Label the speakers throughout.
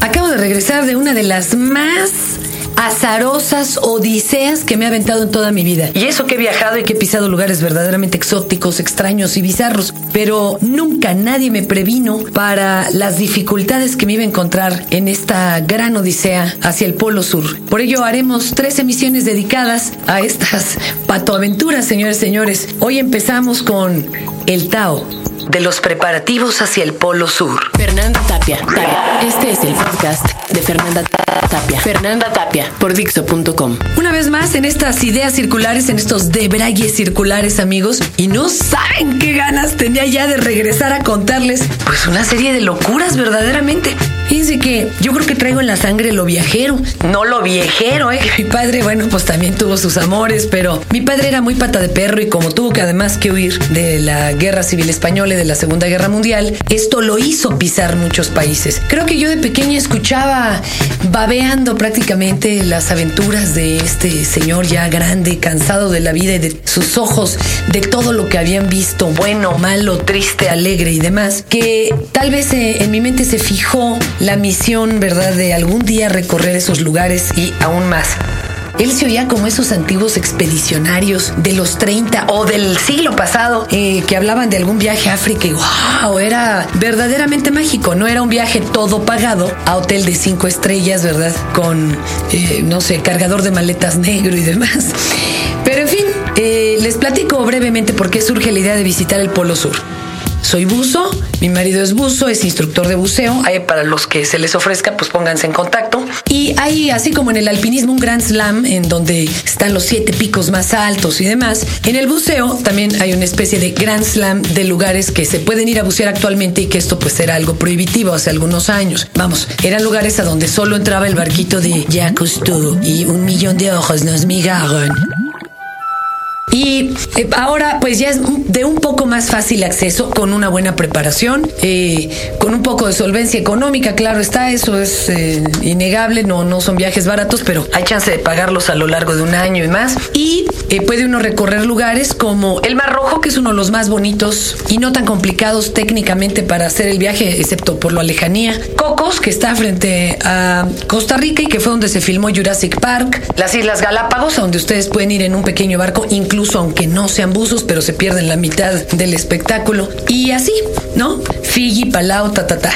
Speaker 1: Acabo de regresar de una de las más azarosas odiseas que me ha aventado en toda mi vida. Y eso que he viajado y que he pisado lugares verdaderamente exóticos, extraños y bizarros. Pero nunca nadie me previno para las dificultades que me iba a encontrar en esta gran odisea hacia el Polo Sur. Por ello haremos tres emisiones dedicadas a estas patoaventuras, señores y señores. Hoy empezamos con el Tao de los preparativos hacia el Polo Sur.
Speaker 2: Fernanda Tapia. Este es el podcast de Fernanda Tapia. Fernanda Tapia por Dixo.com.
Speaker 1: Una vez más en estas ideas circulares, en estos debrayes circulares, amigos, y no saben qué ganas tenía ya de regresar a contarles, pues una serie de locuras verdaderamente. Fíjense que yo creo que traigo en la sangre lo viajero, no lo viejero, ¿eh? Mi padre, bueno, pues también tuvo sus amores, pero mi padre era muy pata de perro y como tuvo que además que huir de la guerra civil española y de la Segunda Guerra Mundial, esto lo hizo pisar muchos países. Creo que yo de pequeña escuchaba babeando prácticamente las aventuras de este señor ya grande, cansado de la vida y de sus ojos, de todo lo que habían visto, bueno, malo, triste, alegre y demás, que tal vez eh, en mi mente se fijó la misión, ¿verdad?, de algún día recorrer esos lugares y aún más. Él se oía como esos antiguos expedicionarios de los 30 o del siglo pasado eh, que hablaban de algún viaje a África y wow, era verdaderamente mágico. No era un viaje todo pagado a hotel de cinco estrellas, ¿verdad? Con, eh, no sé, cargador de maletas negro y demás. Pero en fin, eh, les platico brevemente por qué surge la idea de visitar el Polo Sur. Soy buzo, mi marido es buzo, es instructor de buceo. Hay para los que se les ofrezca, pues pónganse en contacto. Y hay, así como en el alpinismo, un Grand Slam en donde están los siete picos más altos y demás. En el buceo también hay una especie de Grand Slam de lugares que se pueden ir a bucear actualmente y que esto pues era algo prohibitivo hace algunos años. Vamos, eran lugares a donde solo entraba el barquito de Jacques Cousteau y un millón de ojos nos migaron. Y eh, ahora pues ya es de un poco más fácil acceso con una buena preparación, eh, con un poco de solvencia económica, claro está, eso es eh, innegable, no, no son viajes baratos, pero hay chance de pagarlos a lo largo de un año y más. Y puede uno recorrer lugares como el Mar Rojo, que es uno de los más bonitos y no tan complicados técnicamente para hacer el viaje, excepto por la lejanía. Cocos, que está frente a Costa Rica y que fue donde se filmó Jurassic Park. Las Islas Galápagos, donde ustedes pueden ir en un pequeño barco, incluso aunque no sean buzos, pero se pierden la mitad del espectáculo. Y así, ¿no? Fiji, Palau, ta, ta, ta.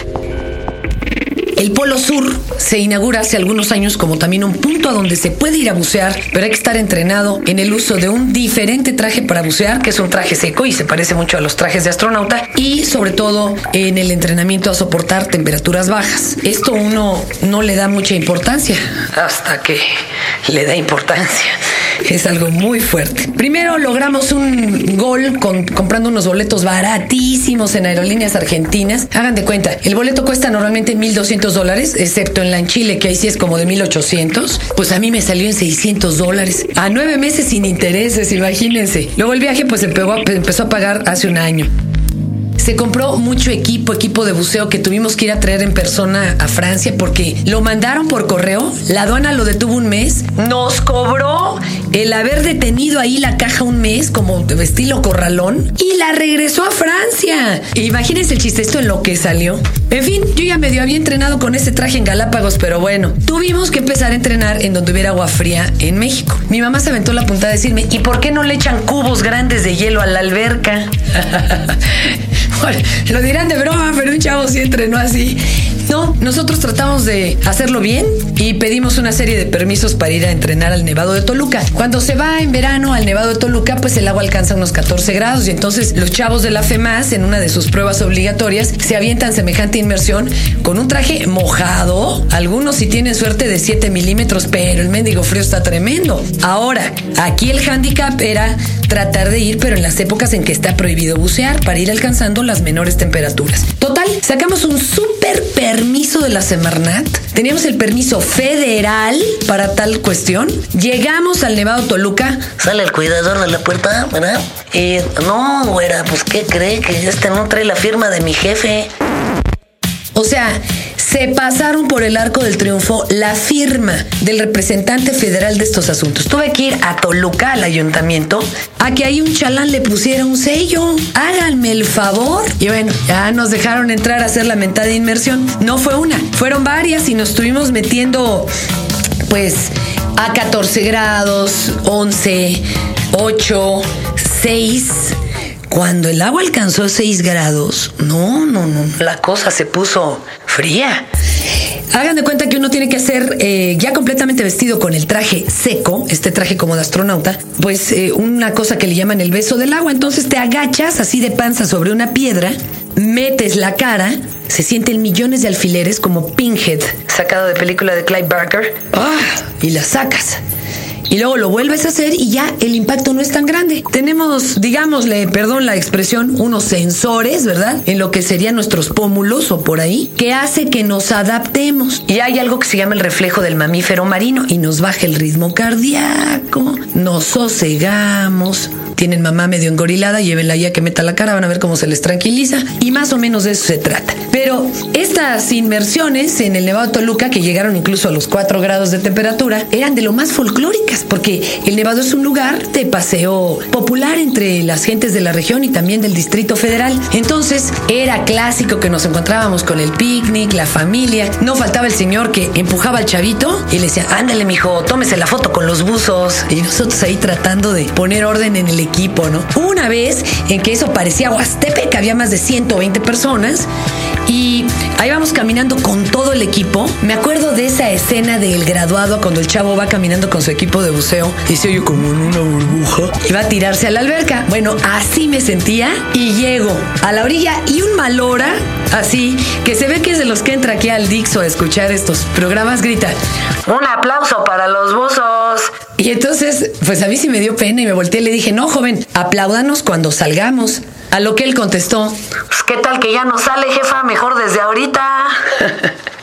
Speaker 1: El Polo Sur se inaugura hace algunos años como también un punto a donde se puede ir a bucear, pero hay que estar entrenado en el uso de un diferente traje para bucear, que es un traje seco y se parece mucho a los trajes de astronauta, y sobre todo en el entrenamiento a soportar temperaturas bajas. Esto uno no le da mucha importancia hasta que le da importancia. Es algo muy fuerte. Primero logramos un gol comprando unos boletos baratísimos en aerolíneas argentinas. Hagan de cuenta, el boleto cuesta normalmente 1.200 dólares, excepto en la en Chile, que ahí sí es como de 1.800. Pues a mí me salió en 600 dólares. A nueve meses sin intereses, imagínense. Luego el viaje pues empezó a pagar hace un año. Se compró mucho equipo, equipo de buceo que tuvimos que ir a traer en persona a Francia porque lo mandaron por correo. La aduana lo detuvo un mes. Nos cobró el haber detenido ahí la caja un mes como estilo corralón y la regresó a Francia. Imagínense el chiste esto en lo que salió. En fin, yo ya medio había entrenado con ese traje en Galápagos, pero bueno, tuvimos que empezar a entrenar en donde hubiera agua fría en México. Mi mamá se aventó la puntada a decirme, ¿y por qué no le echan cubos grandes de hielo a la alberca? lo dirán de broma, pero un chavo sí entrenó así. No, nosotros tratamos de hacerlo bien y pedimos una serie de permisos para ir a entrenar al Nevado de Toluca. Cuando se va en verano al Nevado de Toluca, pues el agua alcanza unos 14 grados y entonces los chavos de la FEMAS, en una de sus pruebas obligatorias, se avientan semejante inmersión con un traje mojado. Algunos si tienen suerte de 7 milímetros, pero el mendigo frío está tremendo. Ahora, aquí el handicap era tratar de ir, pero en las épocas en que está prohibido bucear para ir alcanzando las menores temperaturas. Total, sacamos un súper permiso de la Semarnat. Teníamos el permiso federal para tal cuestión. Llegamos al Nevado Toluca.
Speaker 3: Sale el cuidador de la puerta, ¿verdad? Y no, güera, pues ¿qué cree? Que este no trae la firma de mi jefe.
Speaker 1: O sea, se pasaron por el arco del triunfo la firma del representante federal de estos asuntos. Tuve que ir a Toluca, al ayuntamiento, a que ahí un chalán le pusiera un sello. Háganme el favor. Y bueno, ya nos dejaron entrar a hacer la mentada inmersión. No fue una, fueron varias y nos estuvimos metiendo, pues, a 14 grados, 11, 8, 6. Cuando el agua alcanzó 6 grados, no, no, no, la cosa se puso fría. Hagan de cuenta que uno tiene que hacer, eh, ya completamente vestido con el traje seco, este traje como de astronauta, pues eh, una cosa que le llaman el beso del agua. Entonces te agachas así de panza sobre una piedra, metes la cara, se sienten millones de alfileres como Pinhead, sacado de película de Clive Barker, ¡ah! y la sacas y luego lo vuelves a hacer y ya el impacto no es tan grande. Tenemos, digámosle, perdón la expresión, unos sensores, ¿verdad? En lo que serían nuestros pómulos o por ahí, que hace que nos adaptemos. Y hay algo que se llama el reflejo del mamífero marino y nos baja el ritmo cardíaco, nos sosegamos. Tienen mamá medio engorilada, llévenla ya que meta la cara, van a ver cómo se les tranquiliza. Y más o menos de eso se trata. Pero estas inmersiones en el Nevado Toluca, que llegaron incluso a los 4 grados de temperatura, eran de lo más folclóricas, porque el Nevado es un lugar de paseo popular entre las gentes de la región y también del Distrito Federal. Entonces, era clásico que nos encontrábamos con el picnic, la familia. No faltaba el señor que empujaba al chavito y le decía, ándale, mijo, tómese la foto con los buzos. Y nosotros ahí tratando de poner orden en el equipo, ¿no? Una vez en que eso parecía Huastepe, que había más de 120 personas y ahí vamos caminando con todo el equipo. Me acuerdo de esa escena del graduado cuando el chavo va caminando con su equipo de buceo y se oye como en una burbuja y va a tirarse a la alberca. Bueno, así me sentía y llego a la orilla y un mal hora, así, que se ve que es de los que entra aquí al Dixo a escuchar estos programas, grita, un aplauso para los buzos. Y entonces, pues a mí sí me dio pena y me volteé y le dije, no, joven, apláudanos cuando salgamos. A lo que él contestó, pues qué tal que ya no sale, jefa, mejor desde ahorita.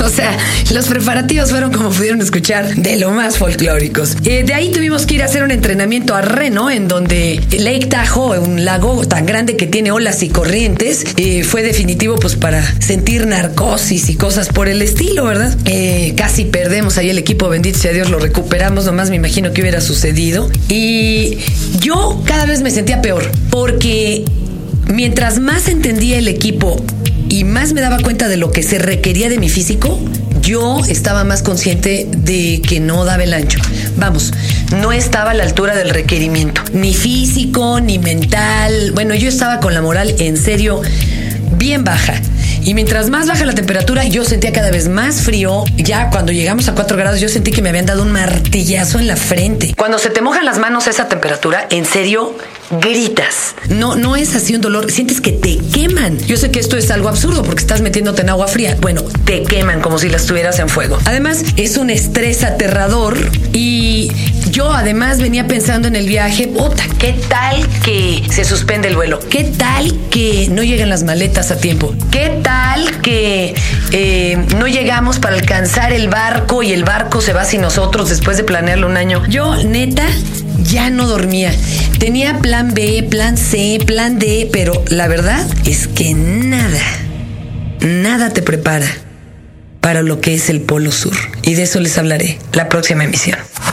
Speaker 1: O sea, los preparativos fueron como pudieron escuchar de lo más folclóricos. Eh, de ahí tuvimos que ir a hacer un entrenamiento a Reno, en donde Lake Tahoe, un lago tan grande que tiene olas y corrientes, eh, fue definitivo pues para sentir narcosis y cosas por el estilo, ¿verdad? Eh, casi perdemos ahí el equipo, bendito sea Dios, lo recuperamos, nomás me imagino que hubiera sucedido. Y yo cada vez me sentía peor, porque mientras más entendía el equipo y más me daba cuenta de lo que se requería de mi físico, yo estaba más consciente de que no daba el ancho. Vamos, no estaba a la altura del requerimiento, ni físico, ni mental. Bueno, yo estaba con la moral en serio bien baja. Y mientras más baja la temperatura, yo sentía cada vez más frío. Ya cuando llegamos a 4 grados, yo sentí que me habían dado un martillazo en la frente. Cuando se te mojan las manos a esa temperatura, en serio, gritas. No, no es así un dolor, sientes que te queman. Yo sé que esto es algo absurdo porque estás metiéndote en agua fría. Bueno, te queman como si las tuvieras en fuego. Además, es un estrés aterrador y yo además venía pensando en el viaje, puta, ¿qué tal que se suspende el vuelo? ¿Qué tal que no llegan las maletas a tiempo? ¿Qué tal que eh, no llegamos para alcanzar el barco y el barco se va sin nosotros después de planearlo un año? Yo, neta, ya no dormía. Tenía plan B, plan C, plan D, pero la verdad es que nada, nada te prepara para lo que es el Polo Sur. Y de eso les hablaré la próxima emisión.